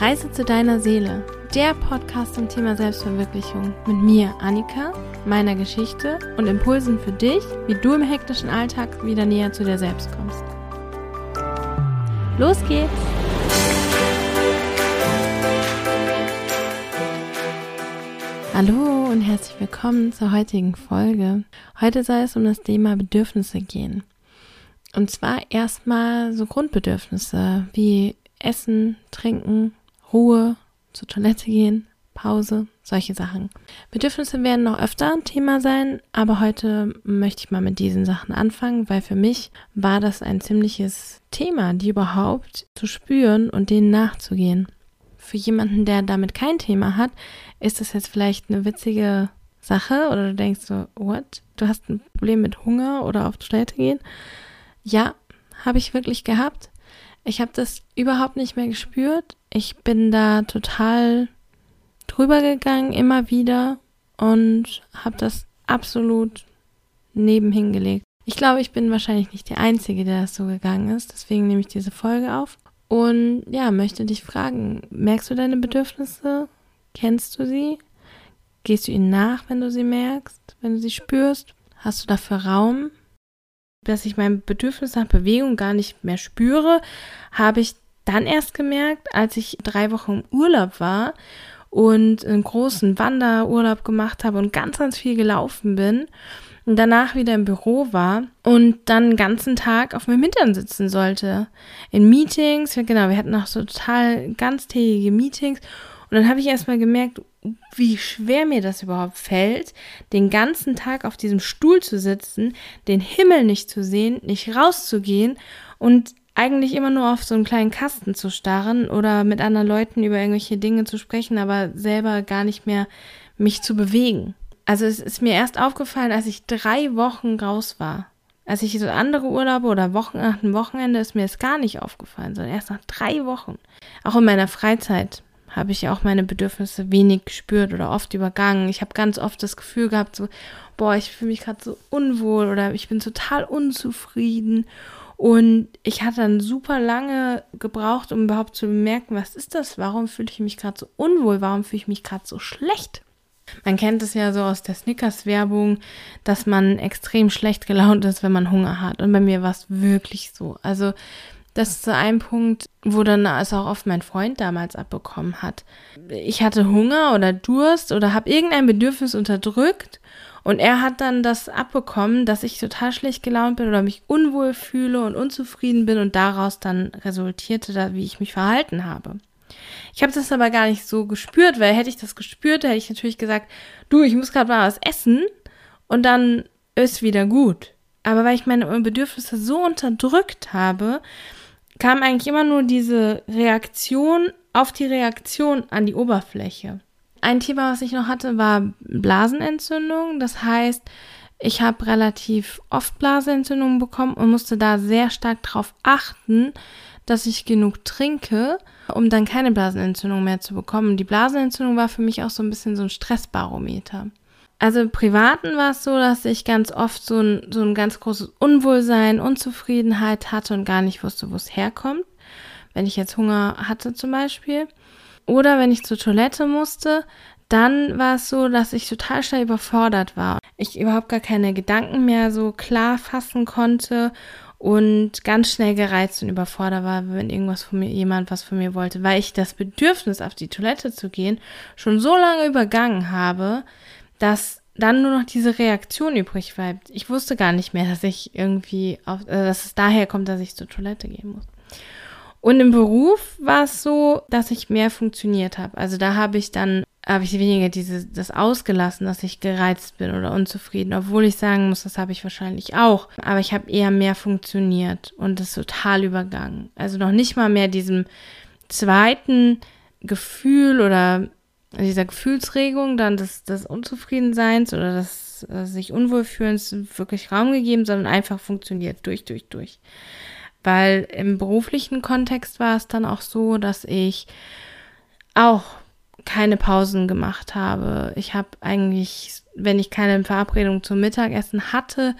Reise zu deiner Seele, der Podcast zum Thema Selbstverwirklichung mit mir, Annika, meiner Geschichte und Impulsen für dich, wie du im hektischen Alltag wieder näher zu dir selbst kommst. Los geht's! Hallo und herzlich willkommen zur heutigen Folge. Heute soll es um das Thema Bedürfnisse gehen. Und zwar erstmal so Grundbedürfnisse wie Essen, Trinken, Ruhe, zur Toilette gehen, Pause, solche Sachen. Bedürfnisse werden noch öfter ein Thema sein, aber heute möchte ich mal mit diesen Sachen anfangen, weil für mich war das ein ziemliches Thema, die überhaupt zu spüren und denen nachzugehen. Für jemanden, der damit kein Thema hat, ist das jetzt vielleicht eine witzige Sache oder du denkst so, what? Du hast ein Problem mit Hunger oder auf Toilette gehen? Ja, habe ich wirklich gehabt. Ich habe das überhaupt nicht mehr gespürt. Ich bin da total drüber gegangen, immer wieder und habe das absolut nebenhin gelegt. Ich glaube, ich bin wahrscheinlich nicht die Einzige, der das so gegangen ist. Deswegen nehme ich diese Folge auf. Und ja, möchte dich fragen, merkst du deine Bedürfnisse? Kennst du sie? Gehst du ihnen nach, wenn du sie merkst, wenn du sie spürst? Hast du dafür Raum? dass ich mein Bedürfnis nach Bewegung gar nicht mehr spüre, habe ich dann erst gemerkt, als ich drei Wochen im Urlaub war und einen großen Wanderurlaub gemacht habe und ganz, ganz viel gelaufen bin und danach wieder im Büro war und dann den ganzen Tag auf meinem Hintern sitzen sollte. In Meetings, genau, wir hatten auch so total ganztägige Meetings und dann habe ich erstmal gemerkt, wie schwer mir das überhaupt fällt, den ganzen Tag auf diesem Stuhl zu sitzen, den Himmel nicht zu sehen, nicht rauszugehen und eigentlich immer nur auf so einen kleinen Kasten zu starren oder mit anderen Leuten über irgendwelche Dinge zu sprechen, aber selber gar nicht mehr mich zu bewegen. Also es ist mir erst aufgefallen, als ich drei Wochen raus war. Als ich so andere Urlaube oder Wochen nach dem Wochenende ist mir es gar nicht aufgefallen, sondern erst nach drei Wochen. Auch in meiner Freizeit habe ich auch meine Bedürfnisse wenig gespürt oder oft übergangen. Ich habe ganz oft das Gefühl gehabt, so, boah, ich fühle mich gerade so unwohl oder ich bin total unzufrieden. Und ich hatte dann super lange gebraucht, um überhaupt zu bemerken, was ist das? Warum fühle ich mich gerade so unwohl? Warum fühle ich mich gerade so schlecht? Man kennt es ja so aus der Snickers-Werbung, dass man extrem schlecht gelaunt ist, wenn man Hunger hat. Und bei mir war es wirklich so. Also das ist so ein Punkt, wo dann es auch oft mein Freund damals abbekommen hat. Ich hatte Hunger oder Durst oder habe irgendein Bedürfnis unterdrückt und er hat dann das abbekommen, dass ich total schlecht gelaunt bin oder mich unwohl fühle und unzufrieden bin und daraus dann resultierte, da, wie ich mich verhalten habe. Ich habe das aber gar nicht so gespürt, weil hätte ich das gespürt, hätte ich natürlich gesagt, du, ich muss gerade mal was essen und dann ist wieder gut. Aber weil ich meine Bedürfnisse so unterdrückt habe, kam eigentlich immer nur diese Reaktion auf die Reaktion an die Oberfläche. Ein Thema, was ich noch hatte, war Blasenentzündung. Das heißt, ich habe relativ oft Blasenentzündungen bekommen und musste da sehr stark darauf achten, dass ich genug trinke, um dann keine Blasenentzündung mehr zu bekommen. Die Blasenentzündung war für mich auch so ein bisschen so ein Stressbarometer. Also im Privaten war es so, dass ich ganz oft so ein, so ein ganz großes Unwohlsein, Unzufriedenheit hatte und gar nicht wusste, wo es herkommt. Wenn ich jetzt Hunger hatte zum Beispiel. Oder wenn ich zur Toilette musste, dann war es so, dass ich total schnell überfordert war. Ich überhaupt gar keine Gedanken mehr so klar fassen konnte und ganz schnell gereizt und überfordert war, wenn irgendwas von mir, jemand was von mir wollte, weil ich das Bedürfnis auf die Toilette zu gehen schon so lange übergangen habe, dass dann nur noch diese Reaktion übrig bleibt. Ich wusste gar nicht mehr, dass ich irgendwie, auf, äh, dass es daher kommt, dass ich zur Toilette gehen muss. Und im Beruf war es so, dass ich mehr funktioniert habe. Also da habe ich dann, habe ich weniger diese, das ausgelassen, dass ich gereizt bin oder unzufrieden, obwohl ich sagen muss, das habe ich wahrscheinlich auch. Aber ich habe eher mehr funktioniert und das total übergangen. Also noch nicht mal mehr diesem zweiten Gefühl oder dieser Gefühlsregung, dann des, des Unzufriedenseins oder des äh, sich Unwohlfühlens wirklich Raum gegeben, sondern einfach funktioniert durch, durch, durch. Weil im beruflichen Kontext war es dann auch so, dass ich auch keine Pausen gemacht habe. Ich habe eigentlich, wenn ich keine Verabredung zum Mittagessen hatte,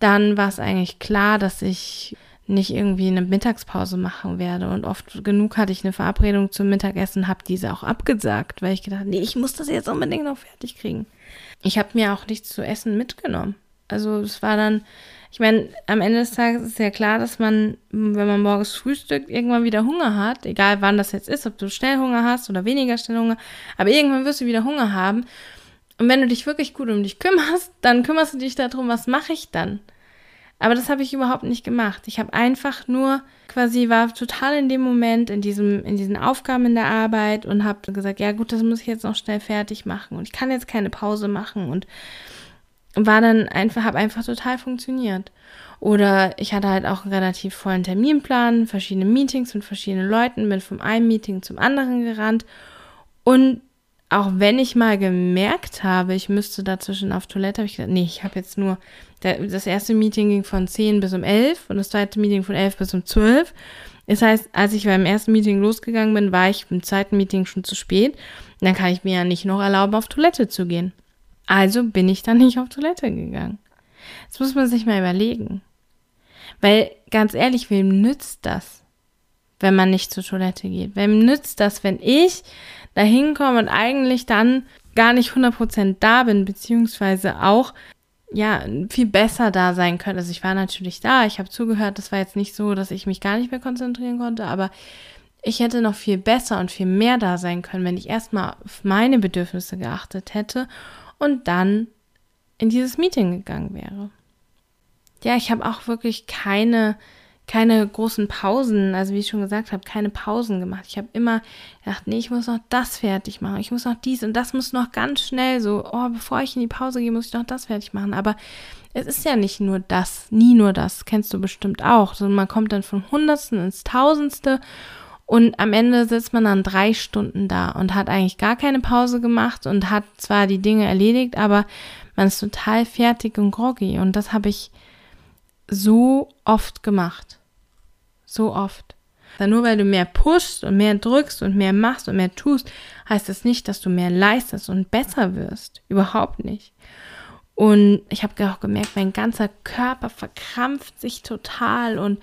dann war es eigentlich klar, dass ich nicht irgendwie eine Mittagspause machen werde. Und oft genug hatte ich eine Verabredung zum Mittagessen, habe diese auch abgesagt, weil ich gedacht, nee, ich muss das jetzt unbedingt noch fertig kriegen. Ich habe mir auch nichts zu essen mitgenommen. Also es war dann, ich meine, am Ende des Tages ist ja klar, dass man, wenn man morgens frühstückt, irgendwann wieder Hunger hat, egal wann das jetzt ist, ob du schnell Hunger hast oder weniger schnell Hunger, aber irgendwann wirst du wieder Hunger haben. Und wenn du dich wirklich gut um dich kümmerst, dann kümmerst du dich darum, was mache ich dann? Aber das habe ich überhaupt nicht gemacht. Ich habe einfach nur quasi war total in dem Moment in diesem in diesen Aufgaben in der Arbeit und habe gesagt, ja gut, das muss ich jetzt noch schnell fertig machen und ich kann jetzt keine Pause machen und war dann einfach habe einfach total funktioniert. Oder ich hatte halt auch einen relativ vollen Terminplan, verschiedene Meetings mit verschiedenen Leuten, bin vom einen Meeting zum anderen gerannt und auch wenn ich mal gemerkt habe, ich müsste dazwischen auf Toilette, habe ich gesagt, nee, ich habe jetzt nur, das erste Meeting ging von 10 bis um 11 und das zweite Meeting von 11 bis um 12. Das heißt, als ich beim ersten Meeting losgegangen bin, war ich im zweiten Meeting schon zu spät. dann kann ich mir ja nicht noch erlauben, auf Toilette zu gehen. Also bin ich dann nicht auf Toilette gegangen. Das muss man sich mal überlegen. Weil, ganz ehrlich, wem nützt das, wenn man nicht zur Toilette geht? Wem nützt das, wenn ich da hinkomme und eigentlich dann gar nicht 100% da bin, beziehungsweise auch ja, viel besser da sein könnte. Also ich war natürlich da, ich habe zugehört, das war jetzt nicht so, dass ich mich gar nicht mehr konzentrieren konnte, aber ich hätte noch viel besser und viel mehr da sein können, wenn ich erstmal auf meine Bedürfnisse geachtet hätte und dann in dieses Meeting gegangen wäre. Ja, ich habe auch wirklich keine keine großen Pausen, also wie ich schon gesagt habe, keine Pausen gemacht. Ich habe immer gedacht, nee, ich muss noch das fertig machen, ich muss noch dies und das muss noch ganz schnell so, oh, bevor ich in die Pause gehe, muss ich noch das fertig machen. Aber es ist ja nicht nur das, nie nur das, kennst du bestimmt auch. So, man kommt dann von Hundertsten ins Tausendste und am Ende sitzt man dann drei Stunden da und hat eigentlich gar keine Pause gemacht und hat zwar die Dinge erledigt, aber man ist total fertig und groggy. Und das habe ich so oft gemacht. So oft. Nur weil du mehr pushst und mehr drückst und mehr machst und mehr tust, heißt das nicht, dass du mehr leistest und besser wirst. Überhaupt nicht. Und ich habe auch gemerkt, mein ganzer Körper verkrampft sich total und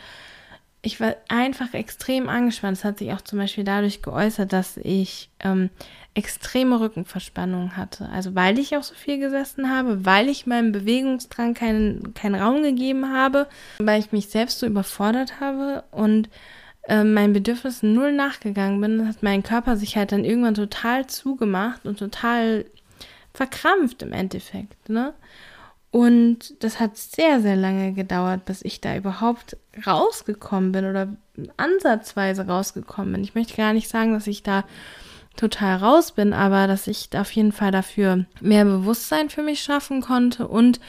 ich war einfach extrem angespannt. Das hat sich auch zum Beispiel dadurch geäußert, dass ich ähm, extreme Rückenverspannung hatte. Also weil ich auch so viel gesessen habe, weil ich meinem Bewegungsdrang keinen, keinen Raum gegeben habe, weil ich mich selbst so überfordert habe und äh, meinen Bedürfnissen null nachgegangen bin, hat mein Körper sich halt dann irgendwann total zugemacht und total verkrampft im Endeffekt. Ne? Und das hat sehr, sehr lange gedauert, bis ich da überhaupt rausgekommen bin oder ansatzweise rausgekommen bin. Ich möchte gar nicht sagen, dass ich da total raus bin, aber dass ich auf jeden Fall dafür mehr Bewusstsein für mich schaffen konnte und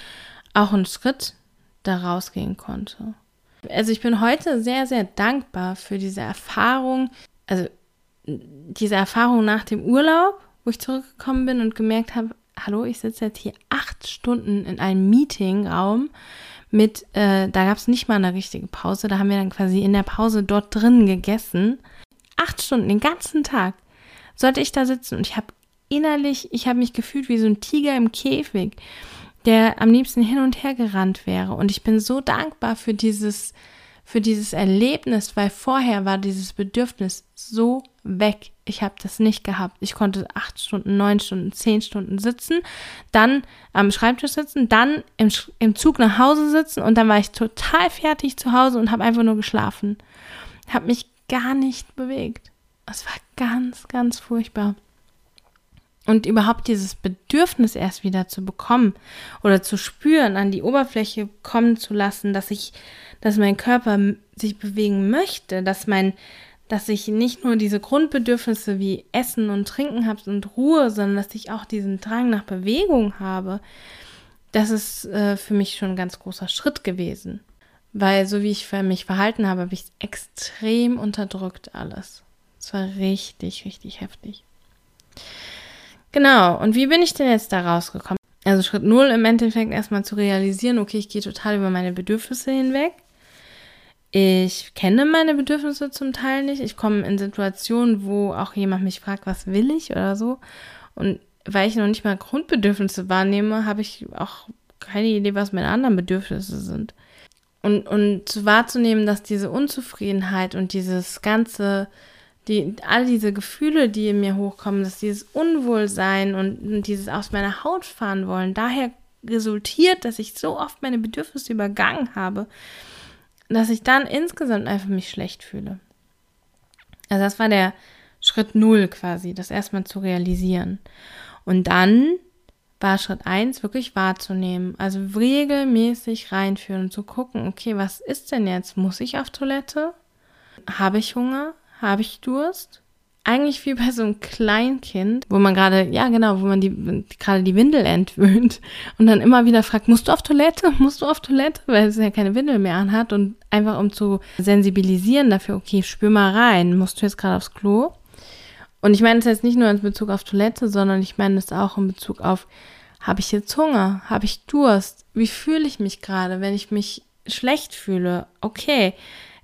auch einen Schritt da rausgehen konnte. Also ich bin heute sehr, sehr dankbar für diese Erfahrung, also diese Erfahrung nach dem Urlaub, wo ich zurückgekommen bin und gemerkt habe, hallo, ich sitze jetzt hier acht Stunden in einem Meetingraum mit, äh, da gab es nicht mal eine richtige Pause, da haben wir dann quasi in der Pause dort drin gegessen. Acht Stunden, den ganzen Tag sollte ich da sitzen und ich habe innerlich, ich habe mich gefühlt wie so ein Tiger im Käfig, der am liebsten hin und her gerannt wäre. Und ich bin so dankbar für dieses, für dieses Erlebnis, weil vorher war dieses Bedürfnis so weg. Ich habe das nicht gehabt. Ich konnte acht Stunden, neun Stunden, zehn Stunden sitzen, dann am Schreibtisch sitzen, dann im, im Zug nach Hause sitzen und dann war ich total fertig zu Hause und habe einfach nur geschlafen. Habe mich gar nicht bewegt. Es war ganz, ganz furchtbar. Und überhaupt dieses Bedürfnis erst wieder zu bekommen oder zu spüren, an die Oberfläche kommen zu lassen, dass ich, dass mein Körper sich bewegen möchte, dass mein, dass ich nicht nur diese Grundbedürfnisse wie Essen und Trinken habe und Ruhe, sondern dass ich auch diesen Drang nach Bewegung habe, das ist äh, für mich schon ein ganz großer Schritt gewesen. Weil so wie ich mich verhalten habe, habe ich extrem unterdrückt alles. Es war richtig, richtig heftig. Genau, und wie bin ich denn jetzt da rausgekommen? Also Schritt null im Endeffekt erstmal zu realisieren, okay, ich gehe total über meine Bedürfnisse hinweg. Ich kenne meine Bedürfnisse zum Teil nicht. Ich komme in Situationen, wo auch jemand mich fragt, was will ich oder so. Und weil ich noch nicht mal Grundbedürfnisse wahrnehme, habe ich auch keine Idee, was meine anderen Bedürfnisse sind. Und, und wahrzunehmen, dass diese Unzufriedenheit und dieses ganze, die, all diese Gefühle, die in mir hochkommen, dass dieses Unwohlsein und, und dieses aus meiner Haut fahren wollen, daher resultiert, dass ich so oft meine Bedürfnisse übergangen habe, dass ich dann insgesamt einfach mich schlecht fühle. Also das war der Schritt null quasi, das erstmal zu realisieren. Und dann war Schritt eins wirklich wahrzunehmen. Also regelmäßig reinführen und zu gucken, okay, was ist denn jetzt? Muss ich auf Toilette? Habe ich Hunger? Habe ich Durst? eigentlich wie bei so einem Kleinkind, wo man gerade, ja genau, wo man die gerade die Windel entwöhnt und dann immer wieder fragt, musst du auf Toilette? Musst du auf Toilette? Weil es ja keine Windel mehr anhat und einfach um zu sensibilisieren dafür, okay, spür mal rein, musst du jetzt gerade aufs Klo? Und ich meine es jetzt nicht nur in Bezug auf Toilette, sondern ich meine es auch in Bezug auf, habe ich jetzt Hunger? Habe ich Durst? Wie fühle ich mich gerade, wenn ich mich schlecht fühle? Okay,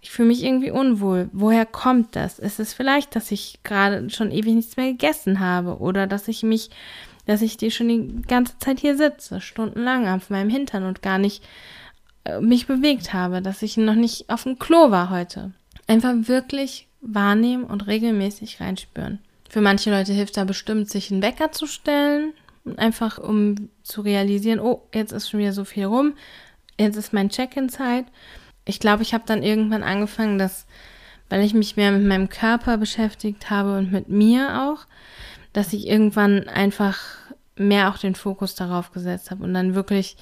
ich fühle mich irgendwie unwohl. Woher kommt das? Ist es vielleicht, dass ich gerade schon ewig nichts mehr gegessen habe oder dass ich mich, dass ich die schon die ganze Zeit hier sitze, stundenlang auf meinem Hintern und gar nicht äh, mich bewegt habe, dass ich noch nicht auf dem Klo war heute. Einfach wirklich wahrnehmen und regelmäßig reinspüren. Für manche Leute hilft da bestimmt, sich einen Wecker zu stellen, einfach um zu realisieren, oh, jetzt ist schon wieder so viel rum, jetzt ist mein Check-in-Zeit ich glaube, ich habe dann irgendwann angefangen, dass, weil ich mich mehr mit meinem Körper beschäftigt habe und mit mir auch, dass ich irgendwann einfach mehr auch den Fokus darauf gesetzt habe und dann wirklich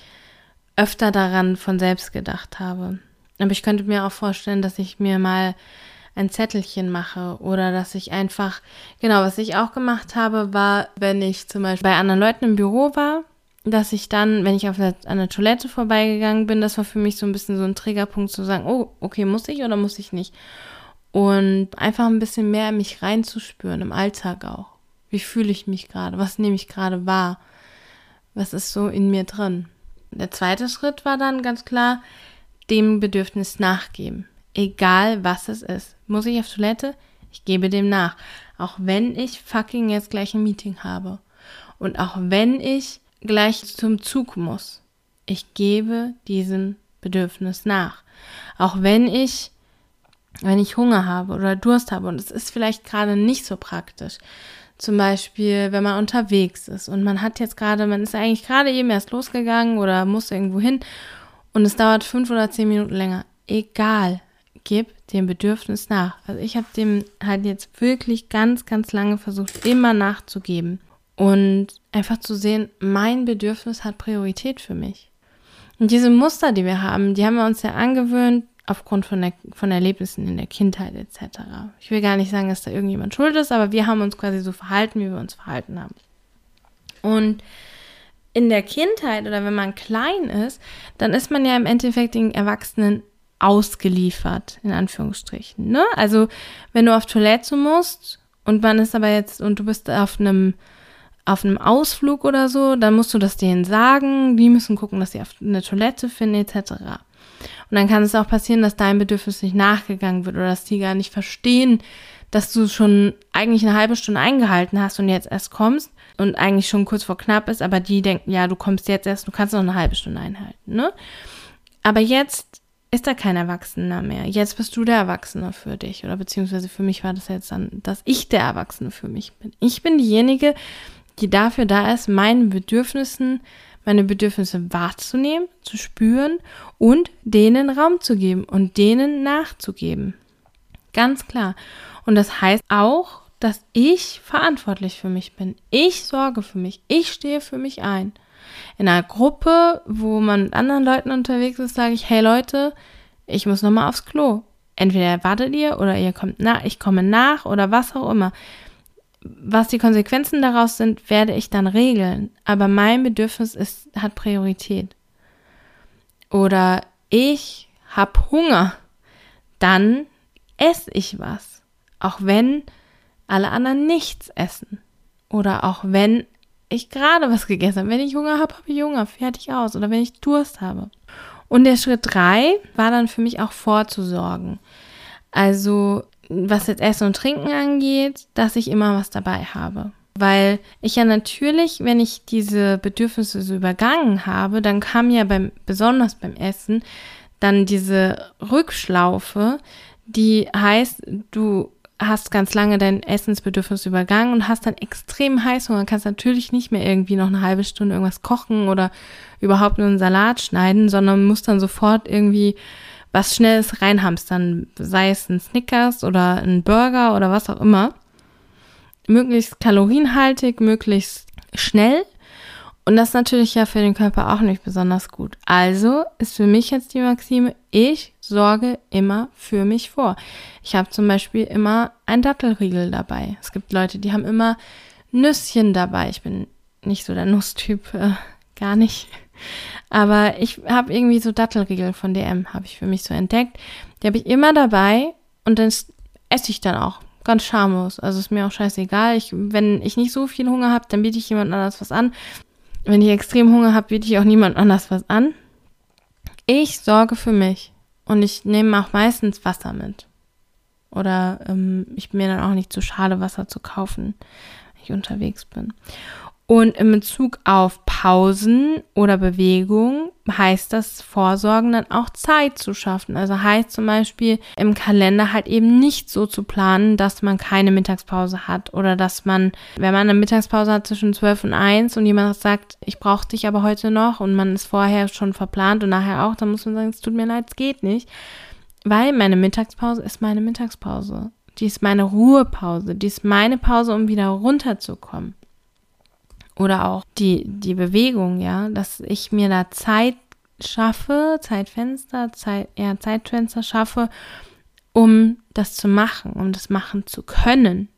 öfter daran von selbst gedacht habe. Aber ich könnte mir auch vorstellen, dass ich mir mal ein Zettelchen mache oder dass ich einfach, genau, was ich auch gemacht habe, war, wenn ich zum Beispiel bei anderen Leuten im Büro war dass ich dann, wenn ich auf der, an der Toilette vorbeigegangen bin, das war für mich so ein bisschen so ein Triggerpunkt zu sagen, oh, okay, muss ich oder muss ich nicht? Und einfach ein bisschen mehr in mich reinzuspüren, im Alltag auch. Wie fühle ich mich gerade? Was nehme ich gerade wahr? Was ist so in mir drin? Der zweite Schritt war dann ganz klar, dem Bedürfnis nachgeben. Egal was es ist. Muss ich auf Toilette? Ich gebe dem nach. Auch wenn ich fucking jetzt gleich ein Meeting habe. Und auch wenn ich gleich zum Zug muss. Ich gebe diesem Bedürfnis nach. Auch wenn ich, wenn ich Hunger habe oder Durst habe und es ist vielleicht gerade nicht so praktisch. Zum Beispiel, wenn man unterwegs ist und man hat jetzt gerade, man ist eigentlich gerade eben erst losgegangen oder muss irgendwo hin und es dauert fünf oder zehn Minuten länger. Egal, gib dem Bedürfnis nach. Also ich habe dem halt jetzt wirklich ganz, ganz lange versucht, immer nachzugeben. Und einfach zu sehen, mein Bedürfnis hat Priorität für mich. Und diese Muster, die wir haben, die haben wir uns ja angewöhnt aufgrund von, der, von Erlebnissen in der Kindheit etc. Ich will gar nicht sagen, dass da irgendjemand schuld ist, aber wir haben uns quasi so verhalten, wie wir uns verhalten haben. Und in der Kindheit oder wenn man klein ist, dann ist man ja im Endeffekt den Erwachsenen ausgeliefert, in Anführungsstrichen. Ne? Also wenn du auf Toilette musst und man ist aber jetzt und du bist auf einem auf einem Ausflug oder so, dann musst du das denen sagen, die müssen gucken, dass sie auf eine Toilette finden, etc. Und dann kann es auch passieren, dass dein Bedürfnis nicht nachgegangen wird oder dass die gar nicht verstehen, dass du schon eigentlich eine halbe Stunde eingehalten hast und jetzt erst kommst und eigentlich schon kurz vor knapp ist, aber die denken, ja, du kommst jetzt erst, du kannst noch eine halbe Stunde einhalten, ne? Aber jetzt ist da kein Erwachsener mehr. Jetzt bist du der Erwachsene für dich. Oder beziehungsweise für mich war das jetzt dann, dass ich der Erwachsene für mich bin. Ich bin diejenige, die dafür da ist, meinen Bedürfnissen, meine Bedürfnisse wahrzunehmen, zu spüren und denen Raum zu geben und denen nachzugeben. Ganz klar. Und das heißt auch, dass ich verantwortlich für mich bin. Ich sorge für mich. Ich stehe für mich ein. In einer Gruppe, wo man mit anderen Leuten unterwegs ist, sage ich, hey Leute, ich muss nochmal aufs Klo. Entweder wartet ihr oder ihr kommt nach, ich komme nach oder was auch immer was die Konsequenzen daraus sind, werde ich dann regeln. Aber mein Bedürfnis ist, hat Priorität. Oder ich habe Hunger. Dann esse ich was. Auch wenn alle anderen nichts essen. Oder auch wenn ich gerade was gegessen habe. Wenn ich Hunger habe, habe ich Hunger. Fertig aus. Oder wenn ich Durst habe. Und der Schritt drei war dann für mich auch vorzusorgen. Also was jetzt Essen und Trinken angeht, dass ich immer was dabei habe. Weil ich ja natürlich, wenn ich diese Bedürfnisse so übergangen habe, dann kam ja beim, besonders beim Essen, dann diese Rückschlaufe, die heißt, du hast ganz lange dein Essensbedürfnis übergangen und hast dann extrem Heißhunger, kannst natürlich nicht mehr irgendwie noch eine halbe Stunde irgendwas kochen oder überhaupt nur einen Salat schneiden, sondern musst dann sofort irgendwie was Schnelles reinhamstern, sei es ein Snickers oder ein Burger oder was auch immer. Möglichst kalorienhaltig, möglichst schnell. Und das ist natürlich ja für den Körper auch nicht besonders gut. Also ist für mich jetzt die Maxime, ich sorge immer für mich vor. Ich habe zum Beispiel immer ein Dattelriegel dabei. Es gibt Leute, die haben immer Nüsschen dabei. Ich bin nicht so der Nusstyp, äh, gar nicht. Aber ich habe irgendwie so Dattelriegel von DM, habe ich für mich so entdeckt. Die habe ich immer dabei und das esse ich dann auch. Ganz schamlos. Also ist mir auch scheißegal. Ich, wenn ich nicht so viel Hunger habe, dann biete ich jemand anders was an. Wenn ich extrem Hunger habe, biete ich auch niemand anders was an. Ich sorge für mich. Und ich nehme auch meistens Wasser mit. Oder ähm, ich bin mir dann auch nicht zu schade, Wasser zu kaufen, wenn ich unterwegs bin. Und in Bezug auf Pausen oder Bewegung heißt das Vorsorgen dann auch Zeit zu schaffen. Also heißt zum Beispiel im Kalender halt eben nicht so zu planen, dass man keine Mittagspause hat oder dass man, wenn man eine Mittagspause hat zwischen 12 und 1 und jemand sagt, ich brauche dich aber heute noch und man ist vorher schon verplant und nachher auch, dann muss man sagen, es tut mir leid, es geht nicht. Weil meine Mittagspause ist meine Mittagspause. Die ist meine Ruhepause. Die ist meine Pause, um wieder runterzukommen oder auch die, die Bewegung, ja, dass ich mir da Zeit schaffe, Zeitfenster, Zeit, ja, Zeitfenster schaffe, um das zu machen, um das machen zu können.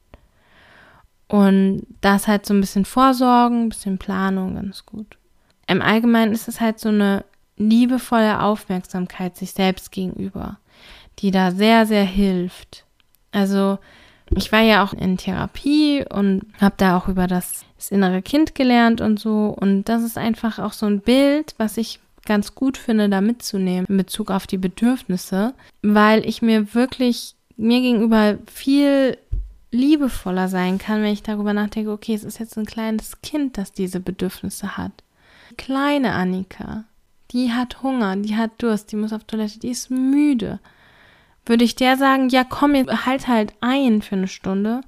Und das halt so ein bisschen Vorsorgen, ein bisschen Planung, ganz gut. Im Allgemeinen ist es halt so eine liebevolle Aufmerksamkeit sich selbst gegenüber, die da sehr, sehr hilft. Also ich war ja auch in Therapie und habe da auch über das, das innere Kind gelernt und so. Und das ist einfach auch so ein Bild, was ich ganz gut finde, da mitzunehmen in Bezug auf die Bedürfnisse, weil ich mir wirklich mir gegenüber viel liebevoller sein kann, wenn ich darüber nachdenke, okay, es ist jetzt ein kleines Kind, das diese Bedürfnisse hat. Kleine Annika, die hat Hunger, die hat Durst, die muss auf Toilette, die ist müde. Würde ich der sagen, ja komm, halt halt ein für eine Stunde?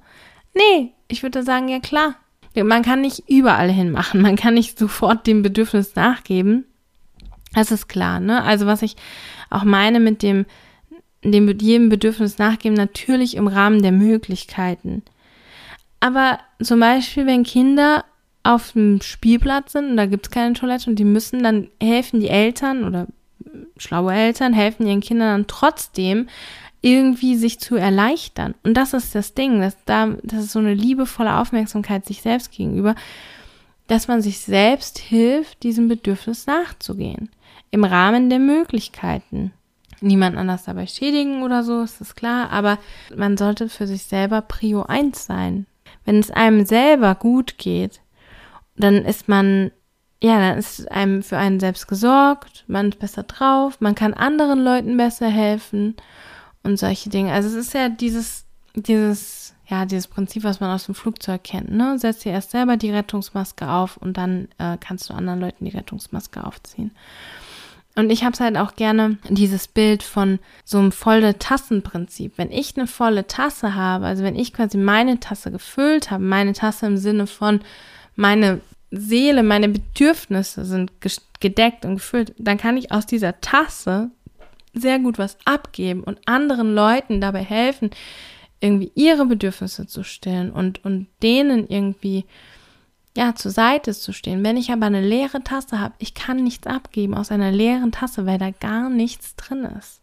Nee, ich würde sagen, ja klar. Man kann nicht überall hinmachen, man kann nicht sofort dem Bedürfnis nachgeben. Das ist klar, ne? Also was ich auch meine mit dem, dem jedem Bedürfnis nachgeben, natürlich im Rahmen der Möglichkeiten. Aber zum Beispiel, wenn Kinder auf dem Spielplatz sind und da gibt es keine Toilette und die müssen, dann helfen die Eltern oder schlaue Eltern helfen ihren Kindern trotzdem, irgendwie sich zu erleichtern. Und das ist das Ding, dass da, das ist so eine liebevolle Aufmerksamkeit sich selbst gegenüber, dass man sich selbst hilft, diesem Bedürfnis nachzugehen. Im Rahmen der Möglichkeiten. Niemand anders dabei schädigen oder so, ist das klar, aber man sollte für sich selber Prio 1 sein. Wenn es einem selber gut geht, dann ist man ja, dann ist einem für einen selbst gesorgt, man ist besser drauf, man kann anderen Leuten besser helfen und solche Dinge. Also es ist ja dieses, dieses, ja, dieses Prinzip, was man aus dem Flugzeug kennt, ne? Setz dir erst selber die Rettungsmaske auf und dann äh, kannst du anderen Leuten die Rettungsmaske aufziehen. Und ich habe es halt auch gerne, dieses Bild von so einem volle Tassenprinzip. Wenn ich eine volle Tasse habe, also wenn ich quasi meine Tasse gefüllt habe, meine Tasse im Sinne von meine Seele, meine Bedürfnisse sind gedeckt und gefüllt, dann kann ich aus dieser Tasse sehr gut was abgeben und anderen Leuten dabei helfen, irgendwie ihre Bedürfnisse zu stillen und, und denen irgendwie ja, zur Seite zu stehen. Wenn ich aber eine leere Tasse habe, ich kann nichts abgeben aus einer leeren Tasse, weil da gar nichts drin ist.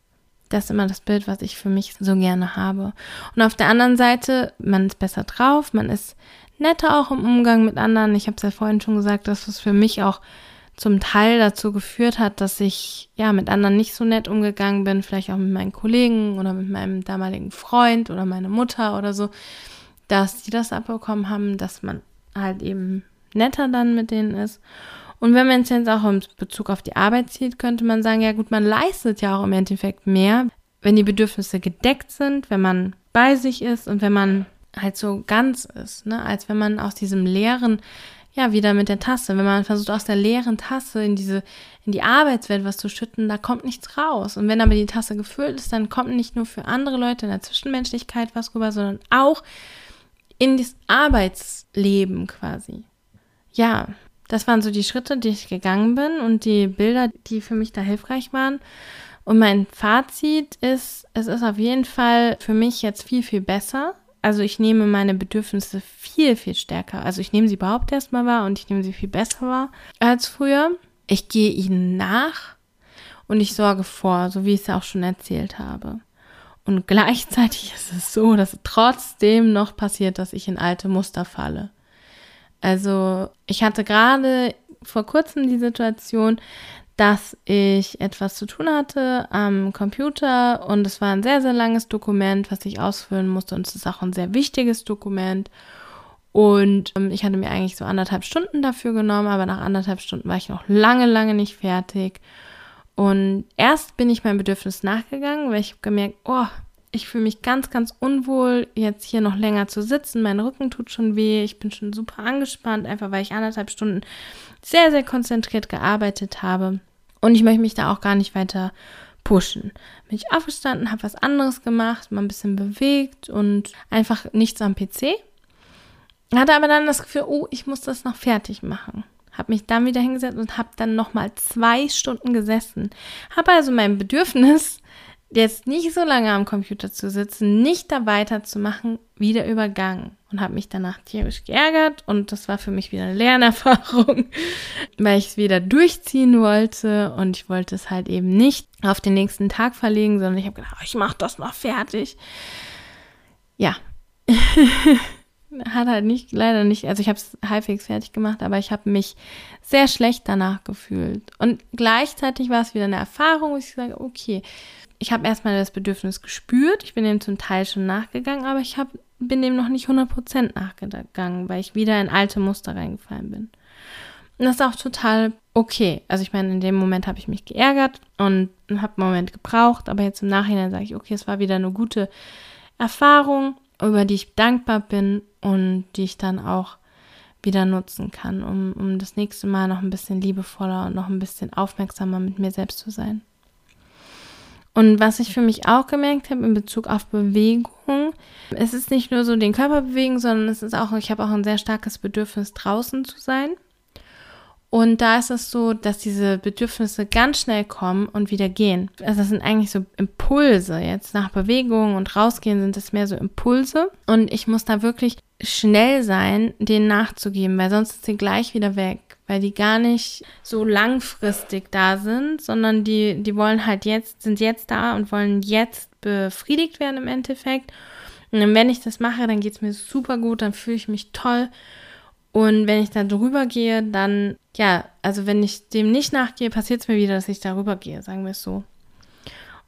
Das ist immer das Bild, was ich für mich so gerne habe. Und auf der anderen Seite, man ist besser drauf, man ist netter auch im Umgang mit anderen. Ich habe es ja vorhin schon gesagt, dass es für mich auch zum Teil dazu geführt hat, dass ich ja mit anderen nicht so nett umgegangen bin, vielleicht auch mit meinen Kollegen oder mit meinem damaligen Freund oder meiner Mutter oder so, dass die das abbekommen haben, dass man halt eben netter dann mit denen ist. Und wenn man es jetzt auch in Bezug auf die Arbeit zieht, könnte man sagen, ja gut, man leistet ja auch im Endeffekt mehr, wenn die Bedürfnisse gedeckt sind, wenn man bei sich ist und wenn man halt so ganz ist, ne? als wenn man aus diesem leeren ja, wieder mit der Tasse. Wenn man versucht, aus der leeren Tasse in diese, in die Arbeitswelt was zu schütten, da kommt nichts raus. Und wenn aber die Tasse gefüllt ist, dann kommt nicht nur für andere Leute in der Zwischenmenschlichkeit was rüber, sondern auch in das Arbeitsleben quasi. Ja, das waren so die Schritte, die ich gegangen bin und die Bilder, die für mich da hilfreich waren. Und mein Fazit ist, es ist auf jeden Fall für mich jetzt viel, viel besser also ich nehme meine Bedürfnisse viel, viel stärker. Also ich nehme sie überhaupt erstmal wahr und ich nehme sie viel besser wahr als früher. Ich gehe ihnen nach und ich sorge vor, so wie ich es auch schon erzählt habe. Und gleichzeitig ist es so, dass trotzdem noch passiert, dass ich in alte Muster falle. Also ich hatte gerade vor kurzem die Situation, dass ich etwas zu tun hatte am Computer und es war ein sehr, sehr langes Dokument, was ich ausfüllen musste und es ist auch ein sehr wichtiges Dokument. Und ähm, ich hatte mir eigentlich so anderthalb Stunden dafür genommen, aber nach anderthalb Stunden war ich noch lange, lange nicht fertig. Und erst bin ich meinem Bedürfnis nachgegangen, weil ich habe gemerkt, oh, ich fühle mich ganz, ganz unwohl, jetzt hier noch länger zu sitzen. Mein Rücken tut schon weh. Ich bin schon super angespannt, einfach weil ich anderthalb Stunden sehr, sehr konzentriert gearbeitet habe. Und ich möchte mich da auch gar nicht weiter pushen. Bin ich aufgestanden, habe was anderes gemacht, mal ein bisschen bewegt und einfach nichts am PC. Hatte aber dann das Gefühl, oh, ich muss das noch fertig machen. Habe mich dann wieder hingesetzt und habe dann nochmal zwei Stunden gesessen. Habe also mein Bedürfnis jetzt nicht so lange am Computer zu sitzen, nicht da weiterzumachen, wieder übergangen und habe mich danach tierisch geärgert und das war für mich wieder eine Lernerfahrung, weil ich es wieder durchziehen wollte und ich wollte es halt eben nicht auf den nächsten Tag verlegen, sondern ich habe gedacht, oh, ich mache das noch fertig. Ja. Hat halt nicht, leider nicht, also ich habe es halbwegs fertig gemacht, aber ich habe mich sehr schlecht danach gefühlt. Und gleichzeitig war es wieder eine Erfahrung, wo ich sage, okay, ich habe erstmal das Bedürfnis gespürt. Ich bin dem zum Teil schon nachgegangen, aber ich hab, bin dem noch nicht 100% nachgegangen, weil ich wieder in alte Muster reingefallen bin. Und das ist auch total okay. Also ich meine, in dem Moment habe ich mich geärgert und habe einen Moment gebraucht, aber jetzt im Nachhinein sage ich, okay, es war wieder eine gute Erfahrung, über die ich dankbar bin und die ich dann auch wieder nutzen kann, um, um das nächste Mal noch ein bisschen liebevoller und noch ein bisschen aufmerksamer mit mir selbst zu sein. Und was ich für mich auch gemerkt habe in Bezug auf Bewegung, es ist nicht nur so den Körper bewegen, sondern es ist auch, ich habe auch ein sehr starkes Bedürfnis, draußen zu sein. Und da ist es so, dass diese Bedürfnisse ganz schnell kommen und wieder gehen. Also das sind eigentlich so Impulse. Jetzt nach Bewegung und rausgehen sind es mehr so Impulse. Und ich muss da wirklich schnell sein, denen nachzugeben, weil sonst ist sie gleich wieder weg weil die gar nicht so langfristig da sind, sondern die, die wollen halt jetzt, sind jetzt da und wollen jetzt befriedigt werden im Endeffekt. Und wenn ich das mache, dann geht es mir super gut, dann fühle ich mich toll. Und wenn ich da drüber gehe, dann, ja, also wenn ich dem nicht nachgehe, passiert es mir wieder, dass ich darüber gehe, sagen wir es so.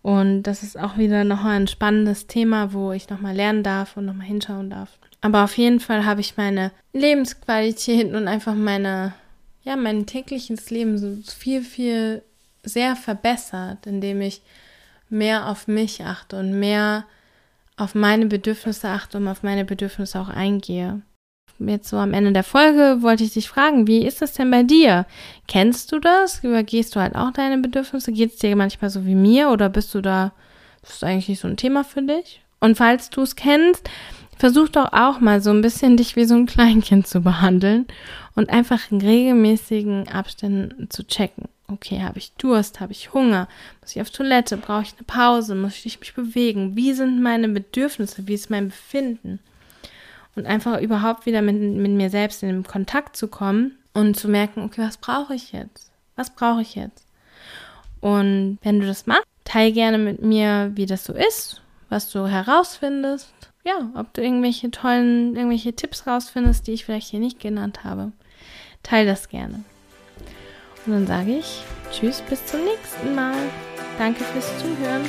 Und das ist auch wieder nochmal ein spannendes Thema, wo ich nochmal lernen darf und nochmal hinschauen darf. Aber auf jeden Fall habe ich meine Lebensqualität und einfach meine ja, mein tägliches Leben so viel, viel sehr verbessert, indem ich mehr auf mich achte und mehr auf meine Bedürfnisse achte und auf meine Bedürfnisse auch eingehe. Jetzt so am Ende der Folge wollte ich dich fragen, wie ist das denn bei dir? Kennst du das? Übergehst du halt auch deine Bedürfnisse? Geht es dir manchmal so wie mir oder bist du da, ist das eigentlich nicht so ein Thema für dich? Und falls du es kennst, versuch doch auch mal so ein bisschen dich wie so ein Kleinkind zu behandeln und einfach in regelmäßigen Abständen zu checken. Okay, habe ich Durst, habe ich Hunger, muss ich auf Toilette, brauche ich eine Pause, muss ich mich bewegen, wie sind meine Bedürfnisse, wie ist mein Befinden? Und einfach überhaupt wieder mit, mit mir selbst in den Kontakt zu kommen und zu merken, okay, was brauche ich jetzt? Was brauche ich jetzt? Und wenn du das machst, teile gerne mit mir, wie das so ist, was du herausfindest. Ja, ob du irgendwelche tollen, irgendwelche Tipps rausfindest, die ich vielleicht hier nicht genannt habe. Teil das gerne. Und dann sage ich Tschüss, bis zum nächsten Mal. Danke fürs Zuhören.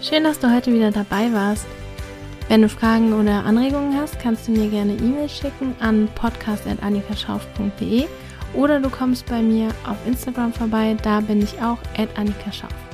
Schön, dass du heute wieder dabei warst. Wenn du Fragen oder Anregungen hast, kannst du mir gerne E-Mail schicken an podcast.annikaschauf.de oder du kommst bei mir auf Instagram vorbei, da bin ich auch Annika Schauf.